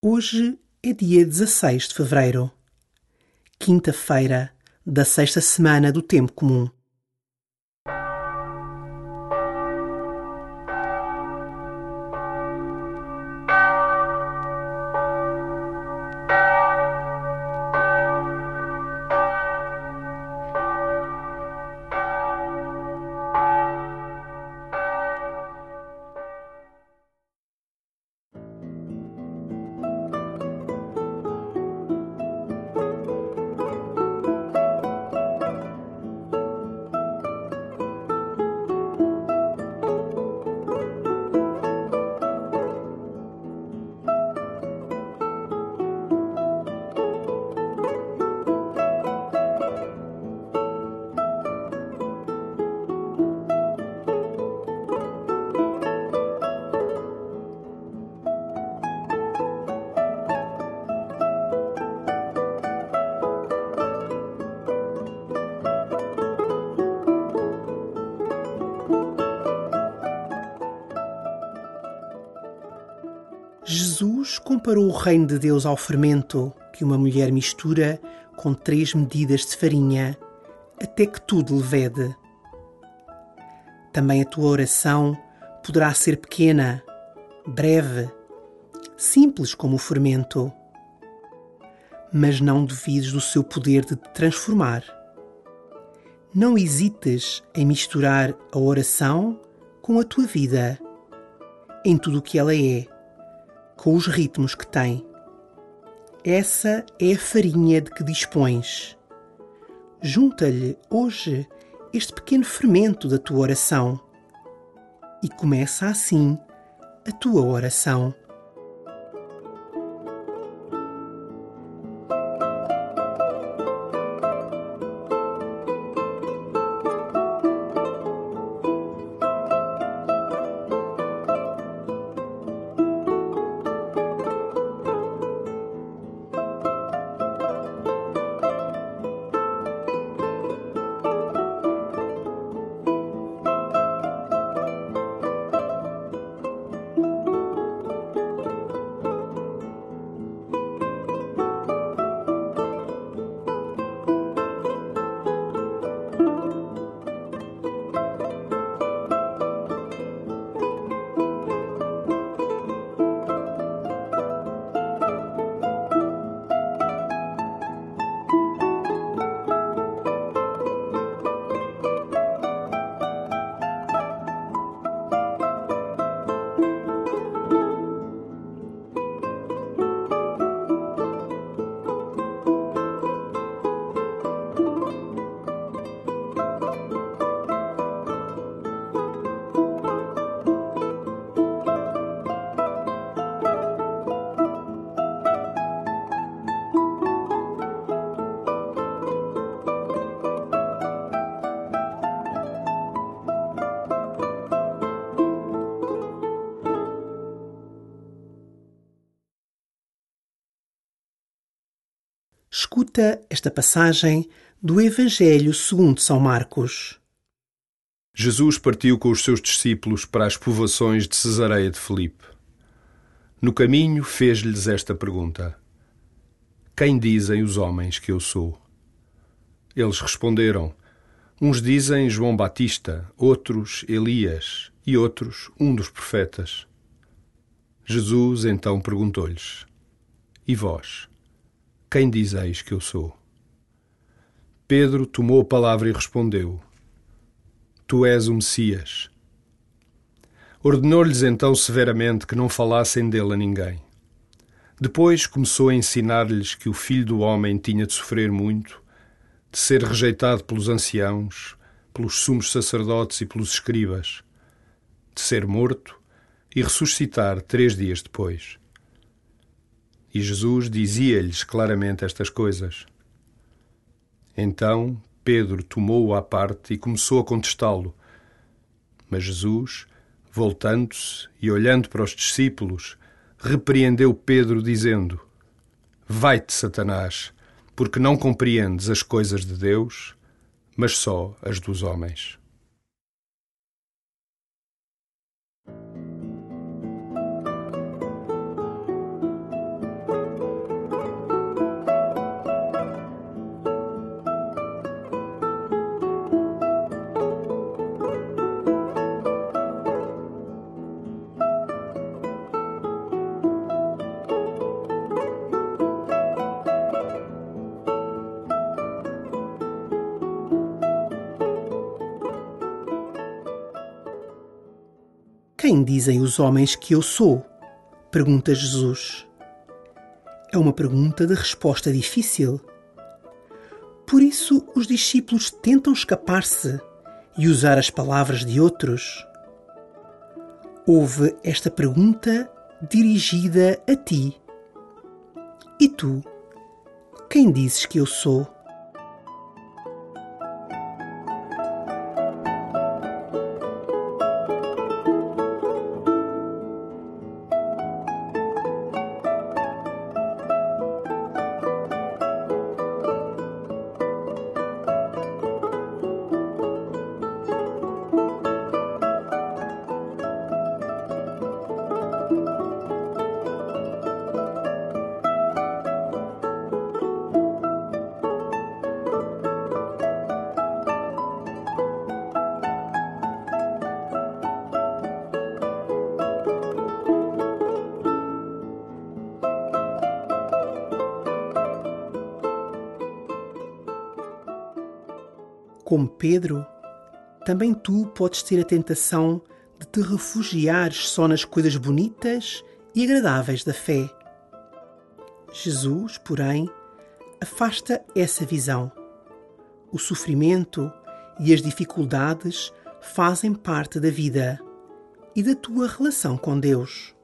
Hoje é dia 16 de fevereiro, quinta-feira da sexta semana do Tempo Comum. Jesus comparou o reino de Deus ao fermento que uma mulher mistura com três medidas de farinha até que tudo levede. Também a tua oração poderá ser pequena, breve, simples como o fermento. Mas não duvides do seu poder de te transformar. Não hesites em misturar a oração com a tua vida, em tudo o que ela é com os ritmos que tem. Essa é a farinha de que dispões. Junta-lhe hoje este pequeno fermento da tua oração e começa assim a tua oração. Esta passagem do Evangelho segundo São Marcos. Jesus partiu com os seus discípulos para as povoações de Cesareia de Filipe. No caminho fez-lhes esta pergunta: Quem dizem os homens que eu sou? Eles responderam: Uns dizem João Batista, outros Elias e outros um dos profetas. Jesus então perguntou-lhes: E vós? Quem dizeis que eu sou? Pedro tomou a palavra e respondeu: Tu és o Messias. Ordenou-lhes então severamente que não falassem dele a ninguém. Depois começou a ensinar-lhes que o filho do homem tinha de sofrer muito, de ser rejeitado pelos anciãos, pelos sumos sacerdotes e pelos escribas, de ser morto e ressuscitar três dias depois. E Jesus dizia-lhes claramente estas coisas. Então Pedro tomou-o à parte e começou a contestá-lo. Mas Jesus, voltando-se e olhando para os discípulos, repreendeu Pedro, dizendo: Vai-te, Satanás, porque não compreendes as coisas de Deus, mas só as dos homens. Quem dizem os homens que eu sou? pergunta Jesus. É uma pergunta de resposta difícil. Por isso, os discípulos tentam escapar-se e usar as palavras de outros. Houve esta pergunta dirigida a ti. E tu? Quem dizes que eu sou? Como Pedro, também tu podes ter a tentação de te refugiares só nas coisas bonitas e agradáveis da fé. Jesus, porém, afasta essa visão. O sofrimento e as dificuldades fazem parte da vida e da tua relação com Deus.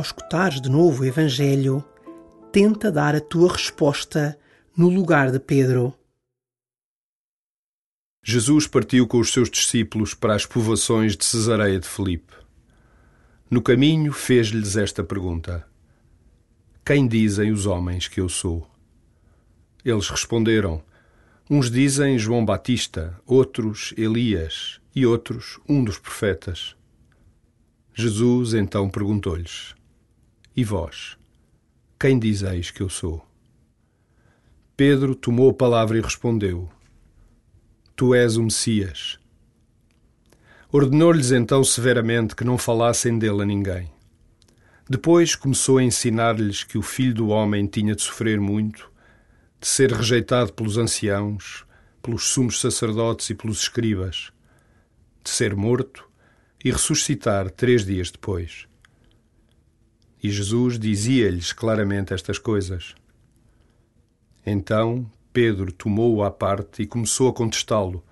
Ao escutares de novo o Evangelho, tenta dar a tua resposta no lugar de Pedro. Jesus partiu com os seus discípulos para as povoações de Cesareia de Filipe. No caminho fez-lhes esta pergunta: Quem dizem os homens que eu sou? Eles responderam: Uns dizem João Batista, outros Elias e outros um dos profetas. Jesus então perguntou-lhes: e vós, quem dizeis que eu sou? Pedro tomou a palavra e respondeu: Tu és o Messias. Ordenou-lhes então severamente que não falassem dele a ninguém. Depois começou a ensinar-lhes que o filho do homem tinha de sofrer muito, de ser rejeitado pelos anciãos, pelos sumos sacerdotes e pelos escribas, de ser morto e ressuscitar três dias depois. E Jesus dizia-lhes claramente estas coisas. Então Pedro tomou-o à parte e começou a contestá-lo.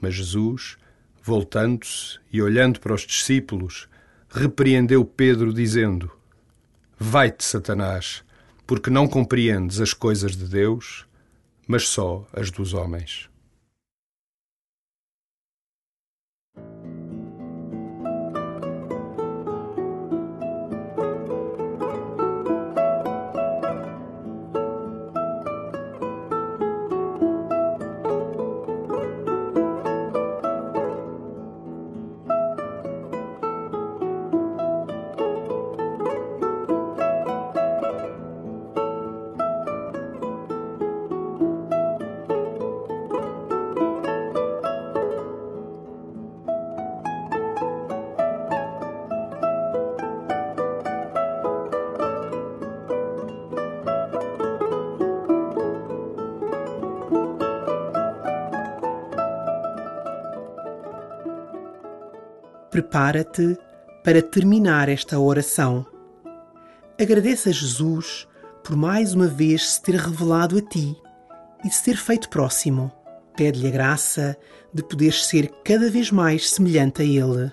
Mas Jesus, voltando-se e olhando para os discípulos, repreendeu Pedro, dizendo: Vai-te, Satanás, porque não compreendes as coisas de Deus, mas só as dos homens. Prepara-te para terminar esta oração. Agradeça a Jesus por mais uma vez se ter revelado a ti e se ter feito próximo. Pede-lhe a graça de poderes ser cada vez mais semelhante a Ele.